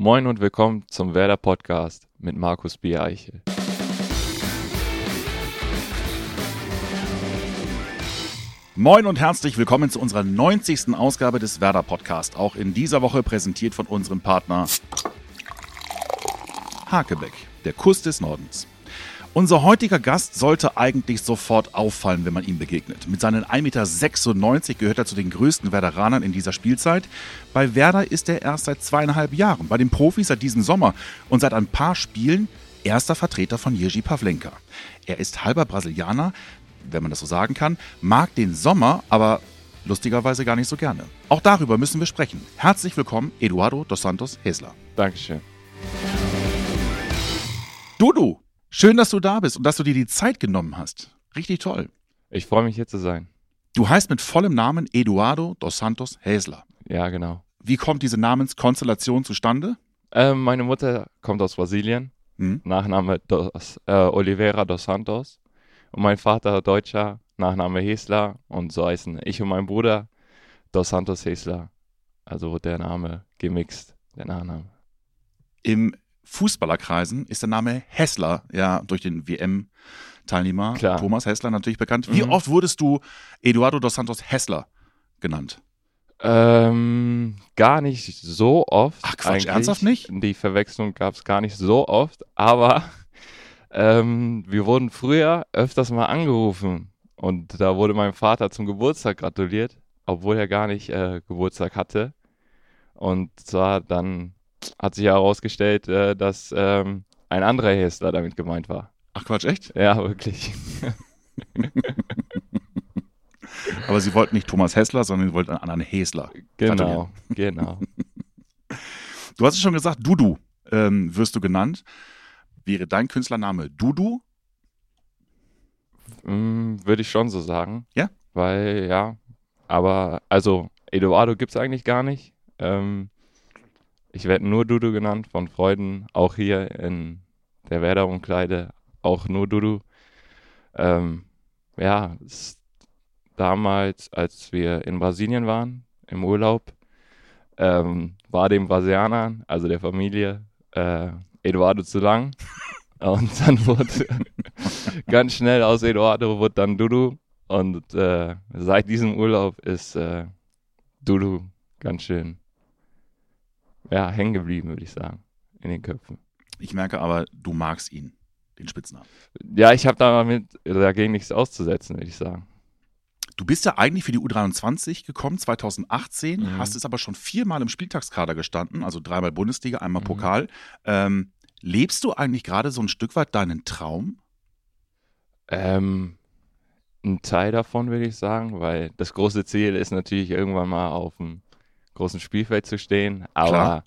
Moin und willkommen zum Werder Podcast mit Markus Biereichel. Moin und herzlich willkommen zu unserer 90. Ausgabe des Werder Podcast. Auch in dieser Woche präsentiert von unserem Partner Hakebeck, der Kuss des Nordens. Unser heutiger Gast sollte eigentlich sofort auffallen, wenn man ihm begegnet. Mit seinen 1,96 Meter gehört er zu den größten Werderanern in dieser Spielzeit. Bei Werder ist er erst seit zweieinhalb Jahren, bei den Profis seit diesem Sommer und seit ein paar Spielen erster Vertreter von Jerzy Pavlenka. Er ist halber Brasilianer, wenn man das so sagen kann, mag den Sommer, aber lustigerweise gar nicht so gerne. Auch darüber müssen wir sprechen. Herzlich willkommen, Eduardo dos Santos Hesler. Dankeschön. Dudu, schön, dass du da bist und dass du dir die Zeit genommen hast. Richtig toll. Ich freue mich hier zu sein. Du heißt mit vollem Namen Eduardo dos Santos Hesler. Ja, genau. Wie kommt diese Namenskonstellation zustande? Ähm, meine Mutter kommt aus Brasilien. Hm? Nachname dos, äh, Oliveira dos Santos. Und mein Vater Deutscher, Nachname Hesler. Und so heißen ich und mein Bruder dos Santos Hesler. Also der Name gemixt, der Nachname. Im Fußballerkreisen ist der Name Hessler ja durch den WM-Teilnehmer Klar. Thomas Hessler natürlich bekannt. Wie Mhm. oft wurdest du Eduardo dos Santos Hessler genannt? Ähm, gar nicht so oft. Ach, Quatsch, eigentlich. ernsthaft nicht? Die Verwechslung gab es gar nicht so oft, aber ähm, wir wurden früher öfters mal angerufen und da wurde meinem Vater zum Geburtstag gratuliert, obwohl er gar nicht äh, Geburtstag hatte. Und zwar dann hat sich herausgestellt, äh, dass ähm, ein anderer Hessler damit gemeint war. Ach Quatsch, echt? Ja, wirklich. Aber sie wollten nicht Thomas Hessler, sondern sie wollten einen anderen Hesler. Genau, genau. Du hast es schon gesagt, Dudu ähm, wirst du genannt. Wäre dein Künstlername Dudu? Mm, Würde ich schon so sagen. Ja? Weil, ja, aber, also, Eduardo gibt es eigentlich gar nicht. Ähm, ich werde nur Dudu genannt von Freunden, auch hier in der Werder-Umkleide, auch nur Dudu. Ähm, ja, damals, als wir in Brasilien waren, im Urlaub, ähm, war dem Brasilianern, also der Familie, äh, Eduardo zu lang. Und dann wurde ganz schnell aus Eduardo wurde dann Dudu. Und äh, seit diesem Urlaub ist äh, Dudu ganz schön ja, hängen geblieben, würde ich sagen, in den Köpfen. Ich merke aber, du magst ihn, den Spitznamen. Ja, ich habe damit dagegen nichts auszusetzen, würde ich sagen. Du bist ja eigentlich für die U23 gekommen, 2018, Mhm. hast es aber schon viermal im Spieltagskader gestanden, also dreimal Bundesliga, einmal Mhm. Pokal. Ähm, lebst du eigentlich gerade so ein Stück weit deinen Traum? Ähm, ein Teil davon würde ich sagen, weil das große Ziel ist natürlich irgendwann mal auf dem großen Spielfeld zu stehen. Aber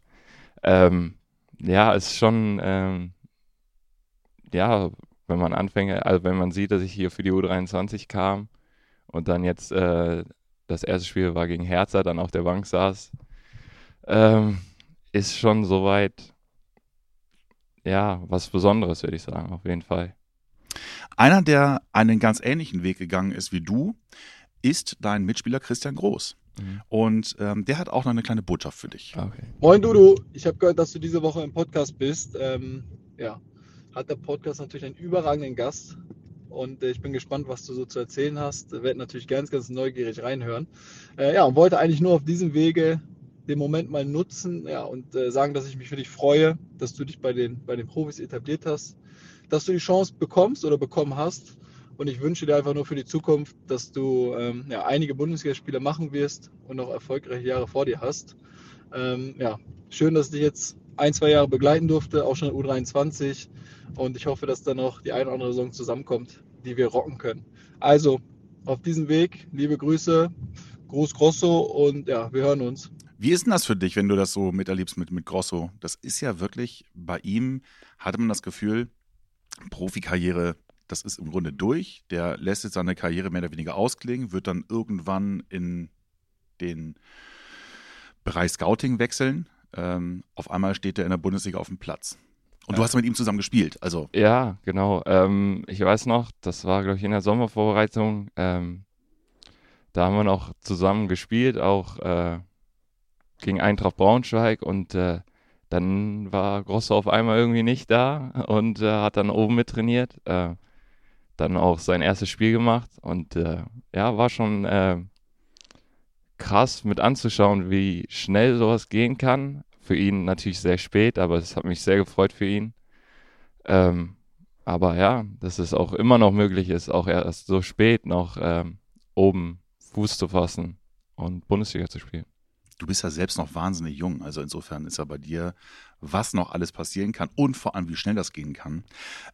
ähm, ja, es ist schon, ähm, ja, wenn man anfängt, also wenn man sieht, dass ich hier für die U23 kam und dann jetzt äh, das erste Spiel war gegen Hertha, dann auf der Bank saß, ähm, ist schon soweit, ja, was Besonderes, würde ich sagen, auf jeden Fall. Einer, der einen ganz ähnlichen Weg gegangen ist wie du, ist dein Mitspieler Christian Groß. Mhm. Und ähm, der hat auch noch eine kleine Botschaft für dich. Okay. Moin Dudu, ich habe gehört, dass du diese Woche im Podcast bist. Ähm, ja, hat der Podcast natürlich einen überragenden Gast und äh, ich bin gespannt, was du so zu erzählen hast. Werde natürlich ganz, ganz neugierig reinhören. Äh, ja, und wollte eigentlich nur auf diesem Wege den Moment mal nutzen ja, und äh, sagen, dass ich mich für dich freue, dass du dich bei den, bei den Profis etabliert hast, dass du die Chance bekommst oder bekommen hast. Und ich wünsche dir einfach nur für die Zukunft, dass du ähm, ja, einige Bundesligaspiele machen wirst und noch erfolgreiche Jahre vor dir hast. Ähm, ja, schön, dass ich dich jetzt ein, zwei Jahre begleiten durfte, auch schon in U23. Und ich hoffe, dass da noch die eine oder andere Saison zusammenkommt, die wir rocken können. Also, auf diesem Weg, liebe Grüße, Gruß Grosso und ja, wir hören uns. Wie ist denn das für dich, wenn du das so miterlebst mit, mit Grosso? Das ist ja wirklich, bei ihm hatte man das Gefühl, Profikarriere, das ist im Grunde durch. Der lässt jetzt seine Karriere mehr oder weniger ausklingen, wird dann irgendwann in den Bereich Scouting wechseln. Ähm, auf einmal steht er in der Bundesliga auf dem Platz. Und du hast mit ihm zusammen gespielt. Also, Ja, genau. Ähm, ich weiß noch, das war, glaube ich, in der Sommervorbereitung. Ähm, da haben wir noch zusammen gespielt, auch äh, gegen Eintracht Braunschweig. Und äh, dann war Grosso auf einmal irgendwie nicht da und äh, hat dann oben mittrainiert. Äh, dann auch sein erstes Spiel gemacht und äh, ja, war schon äh, krass mit anzuschauen, wie schnell sowas gehen kann. Für ihn natürlich sehr spät, aber es hat mich sehr gefreut für ihn. Ähm, aber ja, dass es auch immer noch möglich ist, auch erst so spät noch ähm, oben Fuß zu fassen und Bundesliga zu spielen. Du bist ja selbst noch wahnsinnig jung, also insofern ist ja bei dir, was noch alles passieren kann und vor allem, wie schnell das gehen kann.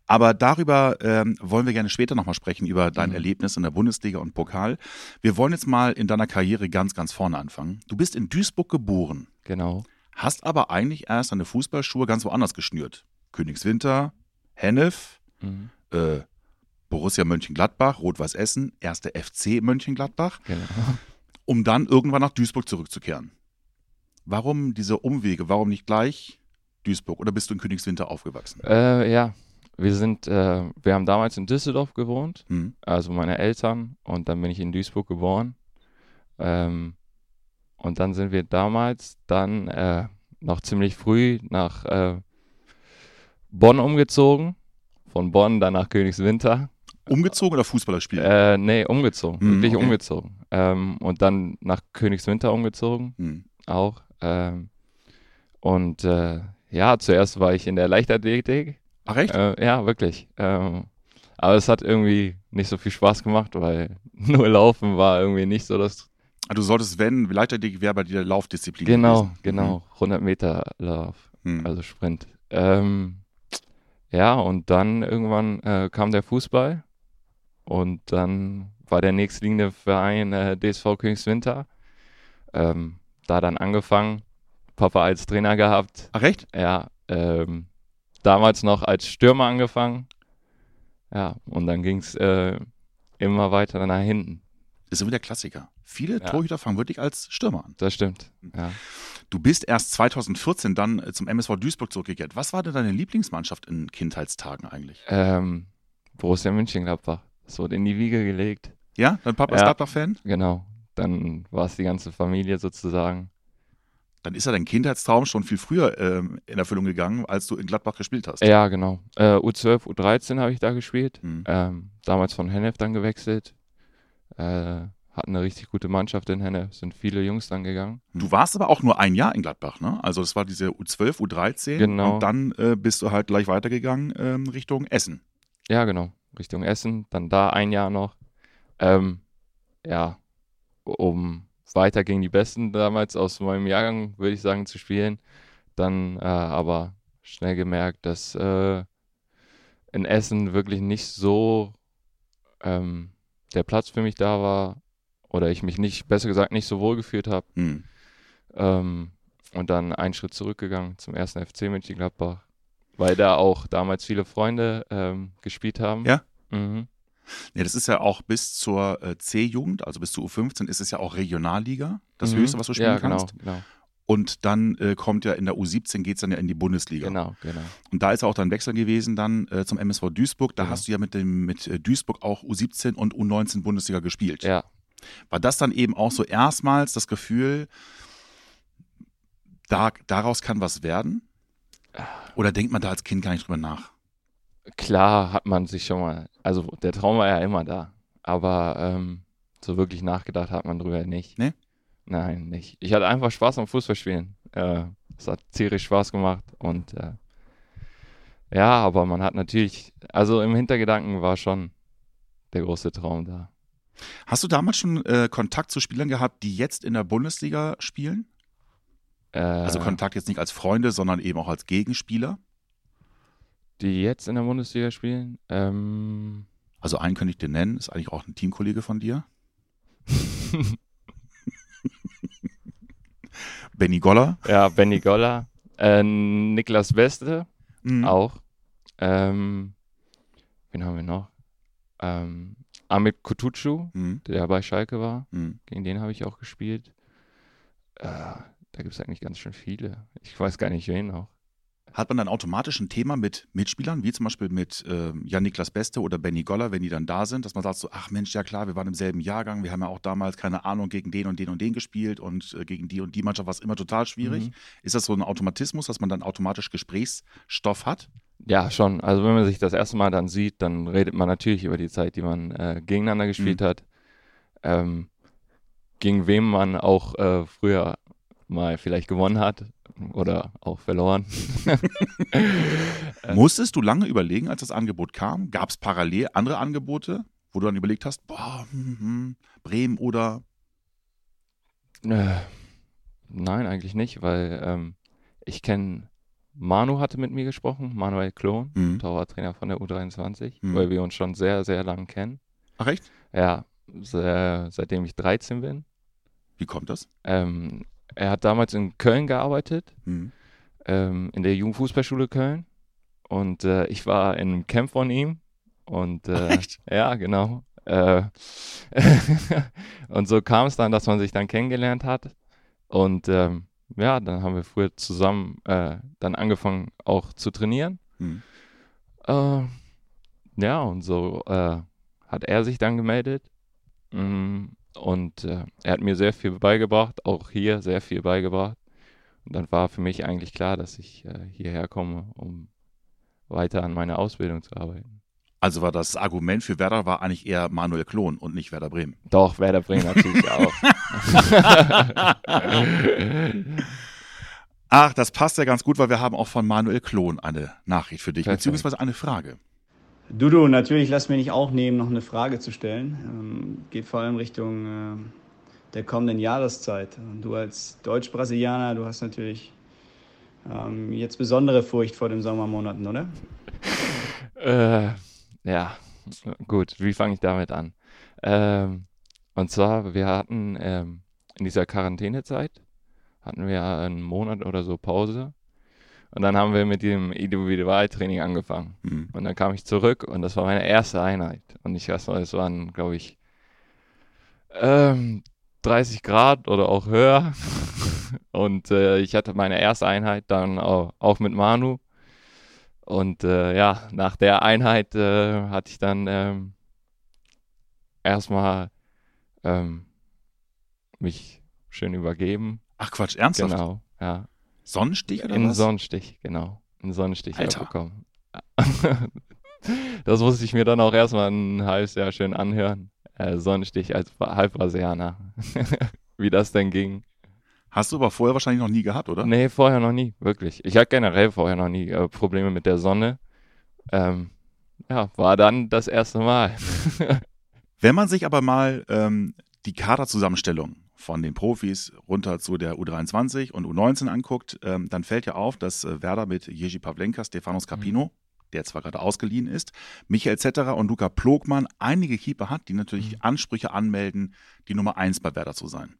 Aber darüber ähm, wollen wir gerne später nochmal sprechen, über dein mhm. Erlebnis in der Bundesliga und Pokal. Wir wollen jetzt mal in deiner Karriere ganz, ganz vorne anfangen. Du bist in Duisburg geboren. Genau. Hast aber eigentlich erst deine Fußballschuhe ganz woanders geschnürt. Königswinter, Hennef, mhm. äh, Borussia Mönchengladbach, Rot-Weiß Essen, erste FC Mönchengladbach, genau. um dann irgendwann nach Duisburg zurückzukehren. Warum diese Umwege? Warum nicht gleich Duisburg? Oder bist du in Königswinter aufgewachsen? Äh, ja, wir sind, äh, wir haben damals in Düsseldorf gewohnt, mhm. also meine Eltern, und dann bin ich in Duisburg geboren. Ähm, und dann sind wir damals dann äh, noch ziemlich früh nach äh, Bonn umgezogen. Von Bonn dann nach Königswinter. Umgezogen oder Fußballer spielen? Äh, nee, umgezogen. Hm, wirklich okay. umgezogen. Ähm, und dann nach Königswinter umgezogen. Hm. Auch. Ähm, und äh, ja, zuerst war ich in der Leichtathletik. Ach echt? Äh, ja, wirklich. Ähm, aber es hat irgendwie nicht so viel Spaß gemacht, weil nur Laufen war irgendwie nicht so das. Ah, du solltest, wenn, Leichtathletik wäre bei dir Laufdisziplin. Genau, gewesen. genau. 100 mhm. Meter Lauf, hm. also Sprint. Ähm, ja, und dann irgendwann äh, kam der Fußball und dann war der nächstliegende Verein äh, DSV Königswinter. Ähm, da dann angefangen, Papa als Trainer gehabt. Ach recht? Ja, ähm, damals noch als Stürmer angefangen. Ja, und dann ging es äh, immer weiter nach hinten. Das ist immer der Klassiker. Viele ja. Torhüter fangen wirklich als Stürmer an. Das stimmt. Ja. Du bist erst 2014 dann äh, zum MSV Duisburg zurückgekehrt. Was war denn deine Lieblingsmannschaft in Kindheitstagen eigentlich? Ähm, Borussia Mönchengladbach. Das wurde in die Wiege gelegt. Ja, dein Papa ist Gladbach-Fan? Genau. Dann war es die ganze Familie sozusagen. Dann ist ja dein Kindheitstraum schon viel früher ähm, in Erfüllung gegangen, als du in Gladbach gespielt hast. Ja, genau. Äh, U12, U13 habe ich da gespielt. Mhm. Ähm, damals von Hennef dann gewechselt. Äh, hatten eine richtig gute Mannschaft in Henne, sind viele Jungs dann gegangen. Du warst aber auch nur ein Jahr in Gladbach, ne? Also das war diese U12, U13 genau. und dann äh, bist du halt gleich weitergegangen ähm, Richtung Essen. Ja, genau, Richtung Essen, dann da ein Jahr noch. Ähm, ja, um weiter gegen die Besten damals aus meinem Jahrgang, würde ich sagen, zu spielen. Dann äh, aber schnell gemerkt, dass äh, in Essen wirklich nicht so ähm, der Platz für mich da war oder ich mich nicht, besser gesagt, nicht so wohl gefühlt habe. Mhm. Ähm, und dann einen Schritt zurückgegangen zum ersten FC Mönchengladbach, weil da auch damals viele Freunde ähm, gespielt haben. Ja. Mhm. Ja, das ist ja auch bis zur äh, C-Jugend, also bis zur U15 ist es ja auch Regionalliga, das mhm. höchste, was du spielen ja, genau, kannst. Genau. Und dann äh, kommt ja in der U17 geht es dann ja in die Bundesliga. Genau, genau. Und da ist auch dann Wechsel gewesen dann äh, zum MSV Duisburg. Da genau. hast du ja mit dem mit äh, Duisburg auch U17 und U19 Bundesliga gespielt. Ja, war das dann eben auch so erstmals das Gefühl, da, daraus kann was werden? Oder denkt man da als Kind gar nicht drüber nach? Klar hat man sich schon mal, also der Traum war ja immer da, aber ähm, so wirklich nachgedacht hat man drüber nicht. Nee? Nein, nicht. Ich hatte einfach Spaß am Fußballspielen. Äh, es hat tierisch Spaß gemacht und äh, ja, aber man hat natürlich, also im Hintergedanken war schon der große Traum da. Hast du damals schon äh, Kontakt zu Spielern gehabt, die jetzt in der Bundesliga spielen? Äh, also Kontakt jetzt nicht als Freunde, sondern eben auch als Gegenspieler? Die jetzt in der Bundesliga spielen? Ähm also einen könnte ich dir nennen, ist eigentlich auch ein Teamkollege von dir. Benny Goller. Ja, Benny Goller. Äh, Niklas Beste mhm. auch. Ähm, wen haben wir noch? Ähm, Amit Kutucu, mhm. der bei Schalke war. Mhm. Gegen den habe ich auch gespielt. Äh, da gibt es eigentlich ganz schön viele. Ich weiß gar nicht, wen noch. Hat man dann automatisch ein Thema mit Mitspielern, wie zum Beispiel mit äh, Jan-Niklas Beste oder Benny Goller, wenn die dann da sind, dass man sagt so, ach Mensch, ja klar, wir waren im selben Jahrgang, wir haben ja auch damals, keine Ahnung, gegen den und den und den gespielt und äh, gegen die und die Mannschaft war es immer total schwierig. Mhm. Ist das so ein Automatismus, dass man dann automatisch Gesprächsstoff hat? Ja, schon. Also wenn man sich das erste Mal dann sieht, dann redet man natürlich über die Zeit, die man äh, gegeneinander gespielt Mhm. hat. Ähm, gegen wem man auch äh, früher mal vielleicht gewonnen hat oder auch verloren. Musstest du lange überlegen, als das Angebot kam? Gab es parallel andere Angebote, wo du dann überlegt hast, boah, hm, hm, Bremen oder Äh, nein, eigentlich nicht, weil ähm, ich kenne, Manu hatte mit mir gesprochen, Manuel Klon, Mhm. Torwarttrainer von der U23, Mhm. weil wir uns schon sehr, sehr lang kennen. Ach echt? Ja, se seitdem ich 13 bin. Wie kommt das? Ähm, er hat damals in Köln gearbeitet, Hm. ähm, in der Jugendfußballschule Köln. Und äh, ich war in einem Camp von ihm. Und äh, Echt? ja, genau. Äh, und so kam es dann, dass man sich dann kennengelernt hat. Und ähm, ja, dann haben wir früher zusammen äh, dann angefangen auch zu trainieren. Hm. Äh, ja, und so äh, hat er sich dann gemeldet. Mm, Und äh, er hat mir sehr viel beigebracht, auch hier sehr viel beigebracht. Und dann war für mich eigentlich klar, dass ich äh, hierher komme, um weiter an meiner Ausbildung zu arbeiten. Also war das Argument für Werder war eigentlich eher Manuel Klon und nicht Werder Bremen. Doch, Werder Bremen natürlich auch. Ach, das passt ja ganz gut, weil wir haben auch von Manuel Klon eine Nachricht für dich, Perfekt. beziehungsweise eine Frage. Dudu, natürlich lass mir nicht auch nehmen, noch eine Frage zu stellen. Ähm, geht vor allem Richtung ähm, der kommenden Jahreszeit. Und du als Deutsch-Brasilianer, du hast natürlich ähm, jetzt besondere Furcht vor den Sommermonaten, oder? Äh, ja, gut, wie fange ich damit an? Ähm, und zwar, wir hatten ähm, in dieser Quarantänezeit, hatten wir einen Monat oder so Pause. Und dann haben wir mit dem Individualtraining angefangen. Hm. Und dann kam ich zurück und das war meine erste Einheit. Und ich weiß noch, es waren, glaube ich, ähm, 30 Grad oder auch höher. Und äh, ich hatte meine erste Einheit dann auch, auch mit Manu. Und äh, ja, nach der Einheit äh, hatte ich dann ähm, erstmal ähm, mich schön übergeben. Ach Quatsch, ernsthaft? Genau, ja. Sonnenstich oder In was? Sonnenstich, genau. Einen Sonnenstich Alter. abbekommen. das musste ich mir dann auch erstmal ein halbes Jahr schön anhören. Äh, Sonnenstich als Bra- Halbbrasilianer. Wie das denn ging. Hast du aber vorher wahrscheinlich noch nie gehabt, oder? Nee, vorher noch nie, wirklich. Ich hatte generell vorher noch nie äh, Probleme mit der Sonne. Ähm, ja, war dann das erste Mal. Wenn man sich aber mal ähm, die Kaderzusammenstellung von den Profis runter zu der U23 und U19 anguckt, ähm, dann fällt ja auf, dass äh, Werder mit Jerzy Pavlenka, Stefanos Capino, der zwar gerade ausgeliehen ist, Michael Zetterer und Luca Plogmann einige Keeper hat, die natürlich Mhm. Ansprüche anmelden, die Nummer eins bei Werder zu sein.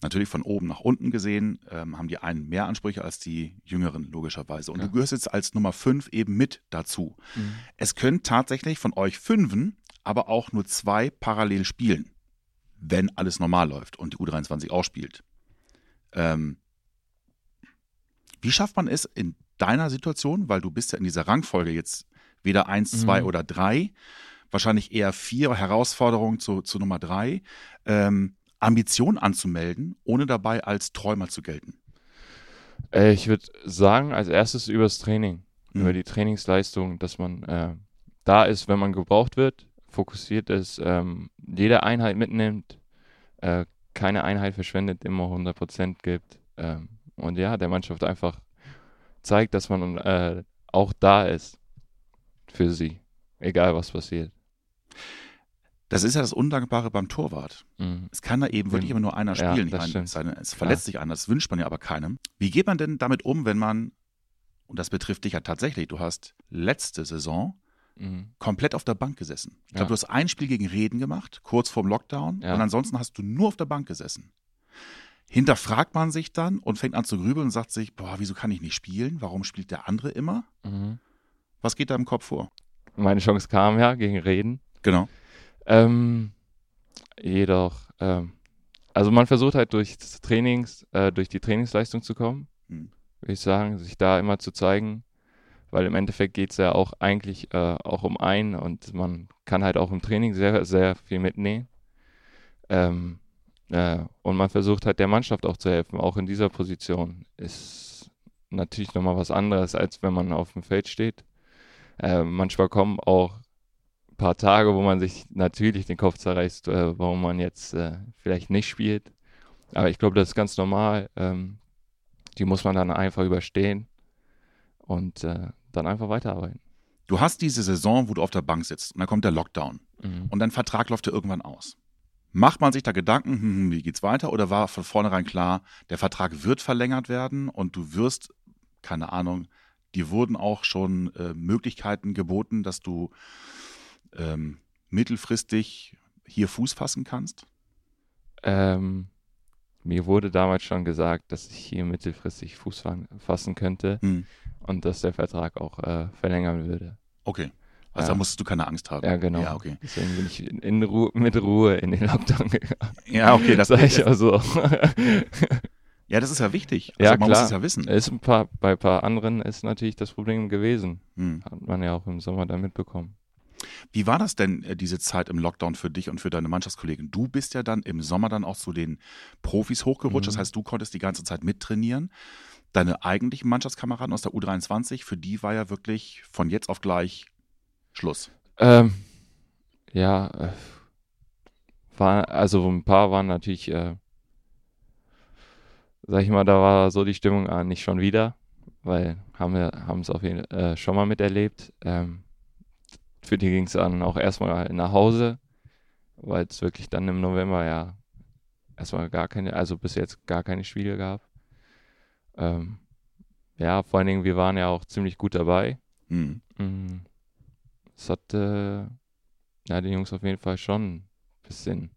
Natürlich von oben nach unten gesehen ähm, haben die einen mehr Ansprüche als die Jüngeren, logischerweise. Und Ja. du gehörst jetzt als Nummer fünf eben mit dazu. Es können tatsächlich von euch Fünfen aber auch nur zwei parallel spielen, wenn alles normal läuft und die U23 auch spielt. Ähm, wie schafft man es in deiner Situation, weil du bist ja in dieser Rangfolge jetzt weder eins, zwei Mhm. oder drei, wahrscheinlich eher vier Herausforderungen zu, zu Nummer drei, ähm, Ambition anzumelden, ohne dabei als Träumer zu gelten. Äh, ich würde sagen, als erstes übers Training, Mhm. über die Trainingsleistung, dass man äh, da ist, wenn man gebraucht wird, fokussiert ist, ähm, jede Einheit mitnimmt, äh, keine Einheit verschwendet, immer 100% gibt. Ähm, und ja, der Mannschaft einfach zeigt, dass man äh, auch da ist für sie, egal was passiert. Das ist ja das Undankbare beim Torwart. Mhm. Es kann da eben wirklich immer nur einer Ja, spielen. das meine, stimmt. es, verletzt sich einer, das wünscht man ja aber keinem. Wie geht man denn damit um, wenn man, und das betrifft dich ja tatsächlich, du hast letzte Saison Mhm. komplett auf der Bank gesessen. Ich glaube, Ja. du hast ein Spiel gegen Reden gemacht, kurz vorm Lockdown, Ja. und ansonsten hast du nur auf der Bank gesessen. Hinterfragt man sich dann und fängt an zu grübeln und sagt sich, boah, wieso kann ich nicht spielen? Warum spielt der andere immer? Mhm. Was geht da im Kopf vor? Meine Chance kam ja gegen Reden. Genau. Ähm, jedoch, ähm, also man versucht halt durch das Trainings, äh, durch die Trainingsleistung zu kommen, Hm. würde ich sagen, sich da immer zu zeigen. Weil im Endeffekt geht es ja auch eigentlich äh, auch um einen und man kann halt auch im Training sehr, sehr viel mitnehmen. Ähm, äh, und man versucht halt der Mannschaft auch zu helfen, auch in dieser Position. Ist natürlich nochmal was anderes, als wenn man auf dem Feld steht. Äh, manchmal kommen auch ein paar Tage, wo man sich natürlich den Kopf zerreißt, äh, warum man jetzt äh, vielleicht nicht spielt. Aber ich glaube, das ist ganz normal. Ähm, die muss man dann einfach überstehen und äh, dann einfach weiterarbeiten. Du hast diese Saison, wo du auf der Bank sitzt und dann kommt der Lockdown Mhm. und dein Vertrag läuft ja irgendwann aus. Macht man sich da Gedanken, hm, hm, wie geht's weiter oder war von vornherein klar, der Vertrag wird verlängert werden und du wirst, keine Ahnung, dir wurden auch schon äh, Möglichkeiten geboten, dass du ähm, mittelfristig hier Fuß fassen kannst? Ähm, mir wurde damals schon gesagt, dass ich hier mittelfristig Fuß fa- fassen könnte Hm. Und dass der Vertrag auch äh, verlängern würde. Okay. Also Ja. da musstest du keine Angst haben. Ja, genau. Ja, okay. Deswegen bin ich in, in Ruhe, mit Ruhe in den Lockdown gegangen. Ja, okay, das, Sag ich auch so. ja, das ist ja wichtig. Also Ja, man muss klar. es ja wissen. ist ein paar, bei ein paar anderen ist natürlich das Problem gewesen. Hm. Hat man ja auch im Sommer dann mitbekommen. Wie war das denn, äh, diese Zeit im Lockdown für dich und für deine Mannschaftskollegen? Du bist ja dann im Sommer dann auch zu den Profis hochgerutscht. Mhm. Das heißt, du konntest die ganze Zeit mittrainieren. Deine eigentlichen Mannschaftskameraden aus der U23, für die war ja wirklich von jetzt auf gleich Schluss. Ähm, ja, äh, war, also ein paar waren natürlich, äh, sag ich mal, da war so die Stimmung ah, nicht schon wieder, weil haben wir haben es auf jeden Fall äh, schon mal miterlebt. Ähm, für die ging es dann auch erstmal nach Hause, weil es wirklich dann im November ja erstmal gar keine, also bis jetzt gar keine Spiele gab. Ähm, ja, vor allen Dingen, wir waren ja auch ziemlich gut dabei. Hm. Mm. Es hat äh, ja, die Jungs auf jeden Fall schon ein bisschen,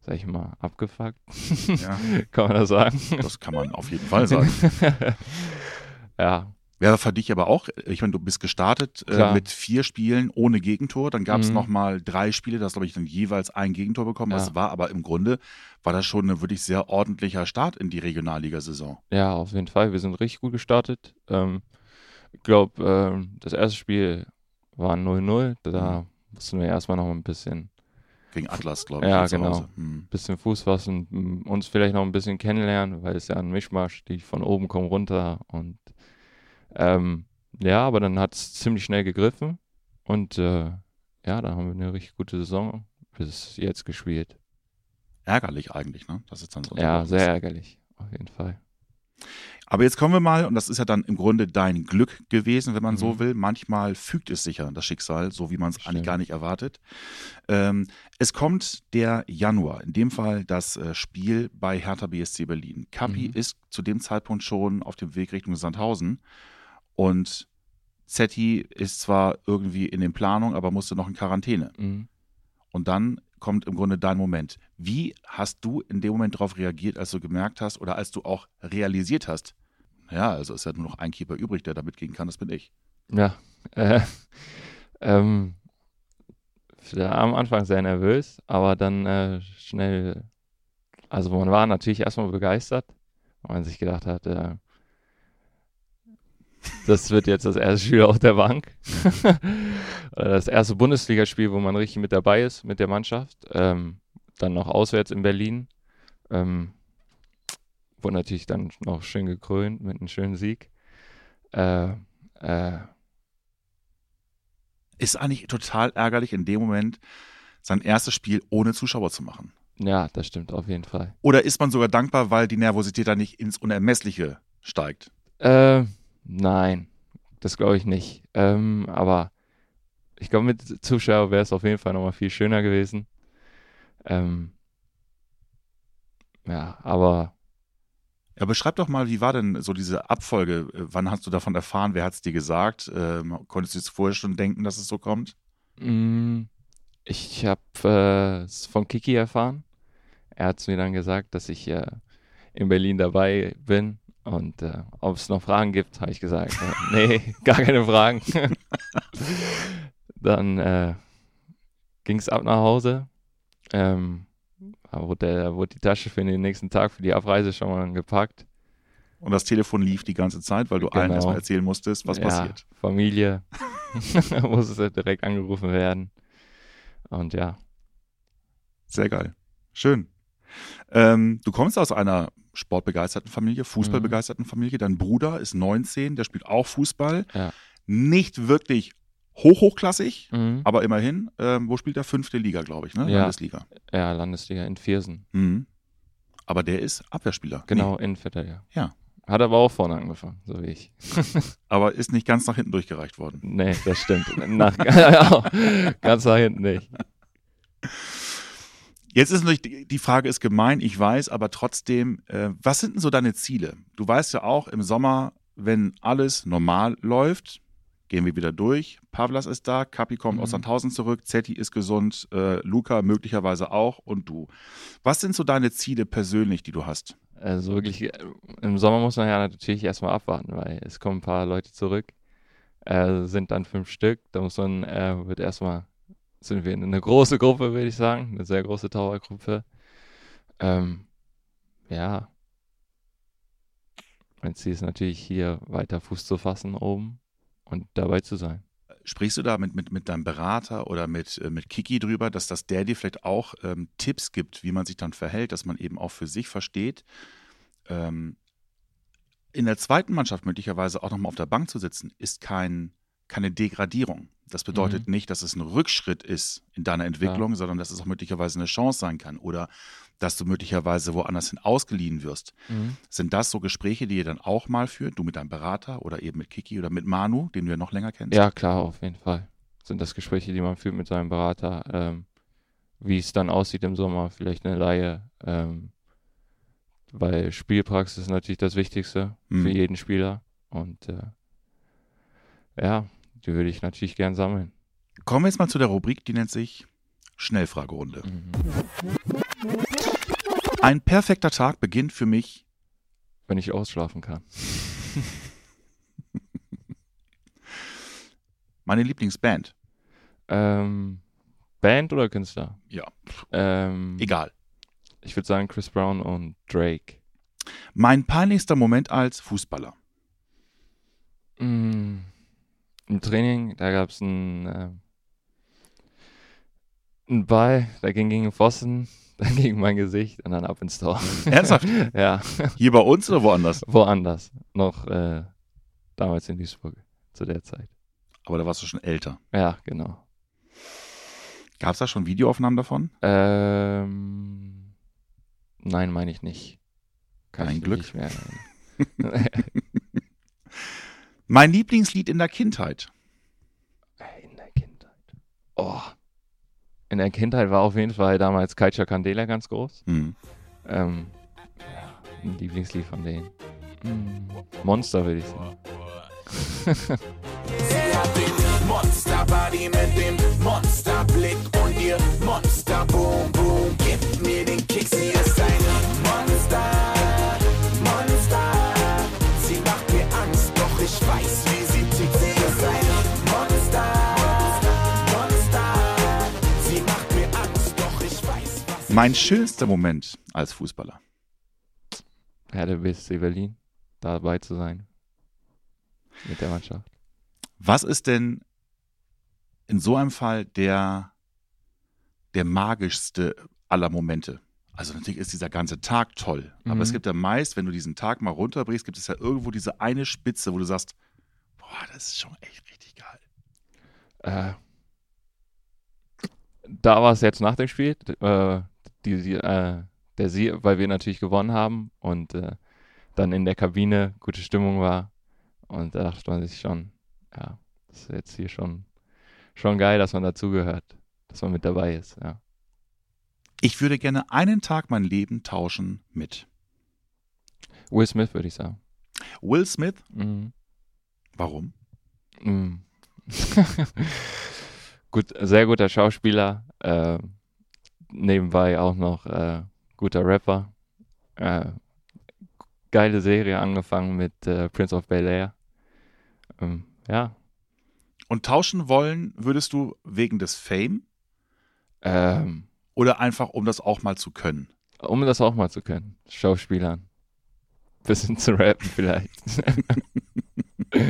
sag ich mal, abgefuckt. Ja, Kann man das sagen? das kann man auf jeden Fall sagen. ja, Wäre für dich aber auch, ich meine, du bist gestartet äh, mit vier Spielen ohne Gegentor. Dann gab es Mhm. nochmal drei Spiele, da hast glaube ich dann jeweils ein Gegentor bekommen. Ja. Das war aber im Grunde, war das schon ein wirklich sehr ordentlicher Start in die Regionalligasaison. ja, auf jeden Fall. Wir sind richtig gut gestartet. Ähm, ich glaube, ähm, das erste Spiel war 0-0. Da mussten wir erstmal noch ein bisschen, Gegen Atlas, glaube ich. Ja, genau. Hause. Hm. bisschen Fuß fassen, uns vielleicht noch ein bisschen kennenlernen, weil es ja ein Mischmasch, die von oben kommen runter und ähm, ja, aber dann hat es ziemlich schnell gegriffen und äh, ja, da haben wir eine richtig gute Saison bis jetzt gespielt. Ärgerlich eigentlich, ne? Das ist dann so. Ja, sehr ärgerlich, auf jeden Fall. Aber jetzt kommen wir mal, und das ist ja dann im Grunde dein Glück gewesen, wenn man so Mhm. will. Manchmal fügt es sich ja das Schicksal, so wie man es eigentlich gar nicht erwartet. Ähm, es kommt der Januar, in dem Fall das äh, Spiel bei Hertha BSC Berlin. Kapi Mhm. ist zu dem Zeitpunkt schon auf dem Weg Richtung Sandhausen und Zetti ist zwar irgendwie in den Planungen, aber musste noch in Quarantäne. Mhm. Und dann kommt im Grunde dein Moment. Wie hast du in dem Moment darauf reagiert, als du gemerkt hast oder als du auch realisiert hast, ja, also ist ja nur noch ein Keeper übrig, der da mitgehen kann, das bin ich. Ja, äh, ähm, am Anfang sehr nervös, aber dann äh, schnell, also man war natürlich erstmal begeistert, weil man sich gedacht hat, äh, das wird jetzt das erste Spiel auf der Bank. Das erste Bundesligaspiel, wo man richtig mit dabei ist mit der Mannschaft. Ähm, dann noch auswärts in Berlin. Ähm, wurde natürlich dann noch schön gekrönt mit einem schönen Sieg. Äh, äh, Ist eigentlich total ärgerlich, in dem Moment sein erstes Spiel ohne Zuschauer zu machen. ja, das stimmt auf jeden Fall. Oder ist man sogar dankbar, weil die Nervosität da nicht ins Unermessliche steigt? Äh, nein, das glaube ich nicht. Ähm, aber ich glaube, mit Zuschauer wäre es auf jeden Fall nochmal viel schöner gewesen. Ähm, ja, aber Ja, beschreib doch mal, wie war denn so diese Abfolge? Äh, Wann hast du davon erfahren? Wer hat es dir gesagt? Ähm, konntest du es vorher schon denken, dass es so kommt? mh, ich habe äh, es von Kiki erfahren. Er hat mir dann gesagt, dass ich äh, in Berlin dabei bin. Und äh, ob es noch Fragen gibt, habe ich gesagt, äh, nee, gar keine Fragen. dann äh, ging es ab nach Hause. Ähm, da wurde, der, wurde die Tasche für den nächsten Tag, für die Abreise schon mal gepackt. Und das Telefon lief die ganze Zeit, weil du allen Genau. erstmal erzählen musstest, was ja, passiert. Familie musste direkt angerufen werden. Und ja, Sehr geil. Schön. Ähm, du kommst aus einer sportbegeisterten Familie, fußballbegeisterten Familie. Dein Bruder ist 19, der spielt auch Fußball. Ja. Nicht wirklich hoch, hochklassig, mhm. aber immerhin. Ähm, wo spielt er? Fünfte Liga, glaube ich, ne? Ja. Landesliga. ja, Landesliga in Viersen. Mhm. Aber der ist Abwehrspieler. Genau, Innenverteidiger. Ja. Hat aber auch vorne angefangen, so wie ich. Nee, aber ist nicht ganz nach hinten durchgereicht worden. Nee, das stimmt. Nach, ganz nach hinten nicht. Jetzt ist natürlich, die Frage ist gemein, ich weiß, aber trotzdem, äh, was sind denn so deine Ziele? Du weißt ja auch, im Sommer, wenn alles normal läuft, gehen wir wieder durch. Pavlas ist da, Kapi kommt Mhm. aus Sandhausen zurück, Zetti ist gesund, äh, Luca möglicherweise auch und du. Was sind so deine Ziele persönlich, die du hast? Also wirklich, äh, im Sommer muss man ja natürlich erstmal abwarten, weil es kommen ein paar Leute zurück. Äh, sind dann fünf Stück. Da muss man, äh, wird erstmal, sind wir in eine große Gruppe, würde ich sagen. Eine sehr große Towergruppe. Ähm, ja. Mein Ziel ist natürlich hier weiter Fuß zu fassen oben und dabei zu sein. Sprichst du da mit, mit, mit deinem Berater oder mit, äh, mit Kiki drüber, dass das der dir vielleicht auch ähm, Tipps gibt, wie man sich dann verhält, dass man eben auch für sich versteht, ähm, in der zweiten Mannschaft möglicherweise auch nochmal auf der Bank zu sitzen, ist kein, keine Degradierung. Das bedeutet Mhm. nicht, dass es ein Rückschritt ist in deiner Entwicklung, sondern dass es auch möglicherweise eine Chance sein kann oder dass du möglicherweise woanders hin ausgeliehen wirst. Sind das so Gespräche, die ihr dann auch mal führt, du mit deinem Berater oder eben mit Kiki oder mit Manu, den du ja noch länger kennst? Ja, klar, auf jeden Fall. Sind das Gespräche, die man führt mit seinem Berater, ähm, wie es dann aussieht im Sommer, vielleicht eine Laie, ähm, weil Spielpraxis ist natürlich das Wichtigste Mhm. für jeden Spieler und äh, ja, die würde ich natürlich gern sammeln. Kommen wir jetzt mal zu der Rubrik, die nennt sich Schnellfragerunde. Mhm. Ein perfekter Tag beginnt für mich. Wenn ich ausschlafen kann. Meine Lieblingsband. Ähm, Band oder Künstler? Ja. Ähm, Egal. Ich würde sagen Chris Brown und Drake. Mein peinlichster Moment als Fußballer. Mm, Im Training, da gab es einen, äh, einen Ball, der ging gegen den Pfosten, dann gegen mein Gesicht und dann ab ins Tor. Ernsthaft? ja, Hier bei uns oder woanders? woanders. Noch äh, damals in Duisburg zu der Zeit. Aber da warst du schon älter. Ja, genau. Gab es da schon Videoaufnahmen davon? Ähm, nein, meine ich nicht. Kann Kein ich Glück. Nicht mehr. Mein Lieblingslied in der Kindheit. in der Kindheit. Oh. In der Kindheit war auf jeden Fall damals Kaicha Candela ganz groß. Hm. Ähm, ja, ein Lieblingslied von denen. Mm, Monster, würde ich sagen. Sie hat den Monsterbody mit dem Monsterblick und ihr Monster Boom Boom gibt mir den Kick. Sie ist Mein schönster Moment als Fußballer. Hertha BSC Berlin, dabei zu sein. Mit der Mannschaft. Was ist denn in so einem Fall der, der magischste aller Momente? Also natürlich ist dieser ganze Tag toll, aber Mhm. es gibt ja meist, wenn du diesen Tag mal runterbrichst, gibt es ja irgendwo diese eine Spitze, wo du sagst, boah, das ist schon echt richtig geil. Äh, da war es jetzt nach dem Spiel, äh, die, die, äh, der Sie, weil wir natürlich gewonnen haben und äh, dann in der Kabine gute Stimmung war. Und da dachte man sich schon, ja, das ist jetzt hier schon, schon geil, dass man dazugehört, dass man mit dabei ist, ja. Ich würde gerne einen Tag mein Leben tauschen mit Will Smith würde ich sagen. Will Smith. Mhm. Warum? Mm. Gut, sehr guter Schauspieler, äh, nebenbei auch noch äh, guter Rapper. Äh, geile Serie angefangen mit äh, Prince of Bel Air. Ähm, ja, Und tauschen wollen würdest du wegen des Fame ähm, oder einfach um das auch mal zu können? um das auch mal zu können, Schauspielern. bisschen zu rappen vielleicht.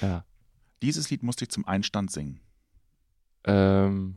ja. Dieses Lied musste ich zum Einstand singen. Ähm,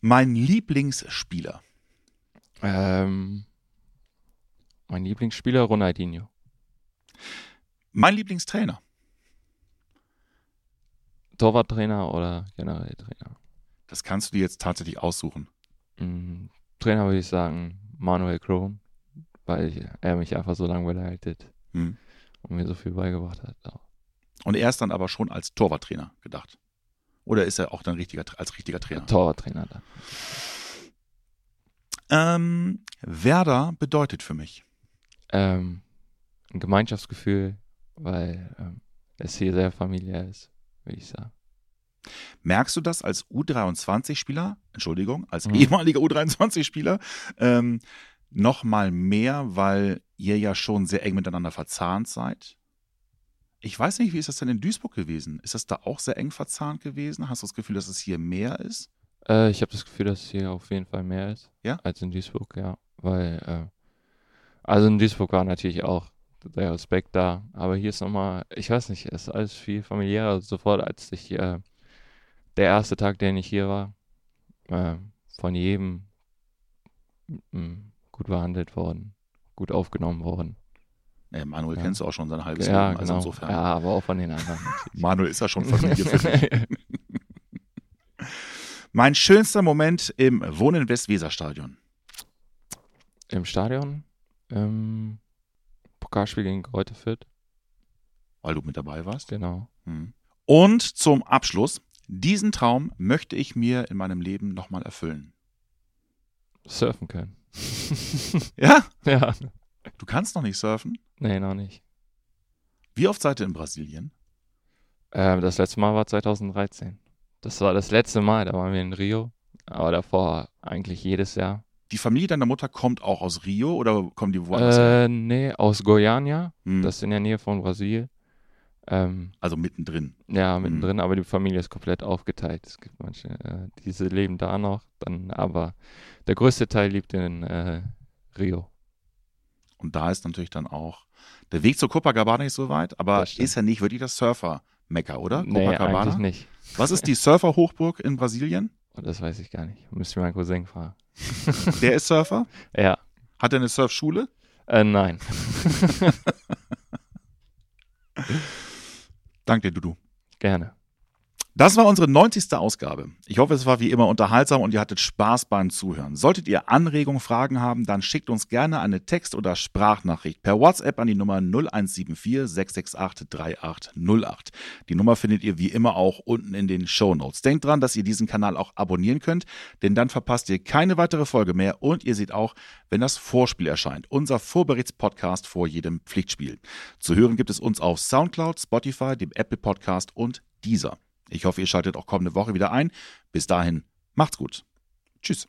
Mein Lieblingsspieler. ähm, mein Lieblingsspieler Ronaldinho. Mein Lieblingstrainer. Torwarttrainer oder generell Trainer? Das kannst du dir jetzt tatsächlich aussuchen. Mm, Trainer würde ich sagen Manuel Kron, weil er mich einfach so lange begleitet Hm. und mir so viel beigebracht hat. Und er ist dann aber schon als Torwarttrainer gedacht. Oder ist er auch dann richtiger, als richtiger Trainer? Torwarttrainer dann. Ähm, Werder bedeutet für mich. Ähm, ein Gemeinschaftsgefühl, weil ähm, es hier sehr familiär ist, würde ich sagen. Merkst du das als U23-Spieler, Entschuldigung, als Mhm. ehemaliger U23-Spieler, ähm, noch mal mehr, weil ihr ja schon sehr eng miteinander verzahnt seid? Ich weiß nicht, wie ist das denn in Duisburg gewesen? Ist das da auch sehr eng verzahnt gewesen? Hast du das Gefühl, dass es hier mehr ist? Äh, ich habe das Gefühl, dass es hier auf jeden Fall mehr ist Ja? als in Duisburg, ja. Weil, äh, also in Duisburg war natürlich auch der Respekt da, aber hier ist nochmal, ich weiß nicht, es ist alles viel familiärer. Sofort, als ich, äh, der erste Tag, den ich hier war, äh, von jedem gut behandelt worden, gut aufgenommen worden. Äh, Manuel Ja. kennst du auch schon sein halbes ja, Leben, also genau. insofern. Ja, aber auch von den anderen. Manuel ist ja schon Familie für dich. Mein schönster Moment im Wohnen im Westweserstadion. Im Stadion, ähm, Pokalspiel gegen Greuther Fürth, Weil du mit dabei warst. genau. Hm. Und zum Abschluss, diesen Traum möchte ich mir in meinem Leben nochmal erfüllen. Surfen können. Ja? ja. Du kannst noch nicht surfen? Nee, noch nicht. Wie oft seid ihr in Brasilien? Ähm, das letzte Mal war 2013. Das war das letzte Mal, da waren wir in Rio. Aber davor eigentlich jedes Jahr. Die Familie deiner Mutter kommt auch aus Rio oder kommen die woanders her? Äh, nee, aus Goiânia. Hm. Das ist in der Nähe von Brasil. Ähm, Also mittendrin. ja, mittendrin, aber die Familie ist komplett aufgeteilt. Es gibt manche, äh, diese leben da noch, dann, aber der größte Teil lebt in äh, Rio. Und da ist natürlich dann auch der Weg zur Copacabana nicht so weit, aber ist ja nicht wirklich das Surfer-Mekka, oder? Nee, eigentlich nicht. Was ist die Surfer-Hochburg in Brasilien? Und das weiß ich gar nicht. Müsste ich meinen Cousin fragen. Der ist Surfer? Ja, Hat er eine Surfschule? äh, nein. Danke dir, Dudu. Gerne. Das war unsere 90. Ausgabe. Ich hoffe, es war wie immer unterhaltsam und ihr hattet Spaß beim Zuhören. Solltet ihr Anregungen, Fragen haben, dann schickt uns gerne eine Text- oder Sprachnachricht per WhatsApp an die Nummer 0174 668 3808. Die Nummer findet ihr wie immer auch unten in den Show Notes. Denkt dran, dass ihr diesen Kanal auch abonnieren könnt, denn dann verpasst ihr keine weitere Folge mehr und ihr seht auch, wenn das Vorspiel erscheint, unser Vorberichtspodcast vor jedem Pflichtspiel. Zu hören gibt es uns auf Soundcloud, Spotify, dem Apple Podcast und dieser. Ich hoffe, ihr schaltet auch kommende Woche wieder ein. Bis dahin, macht's gut. Tschüss.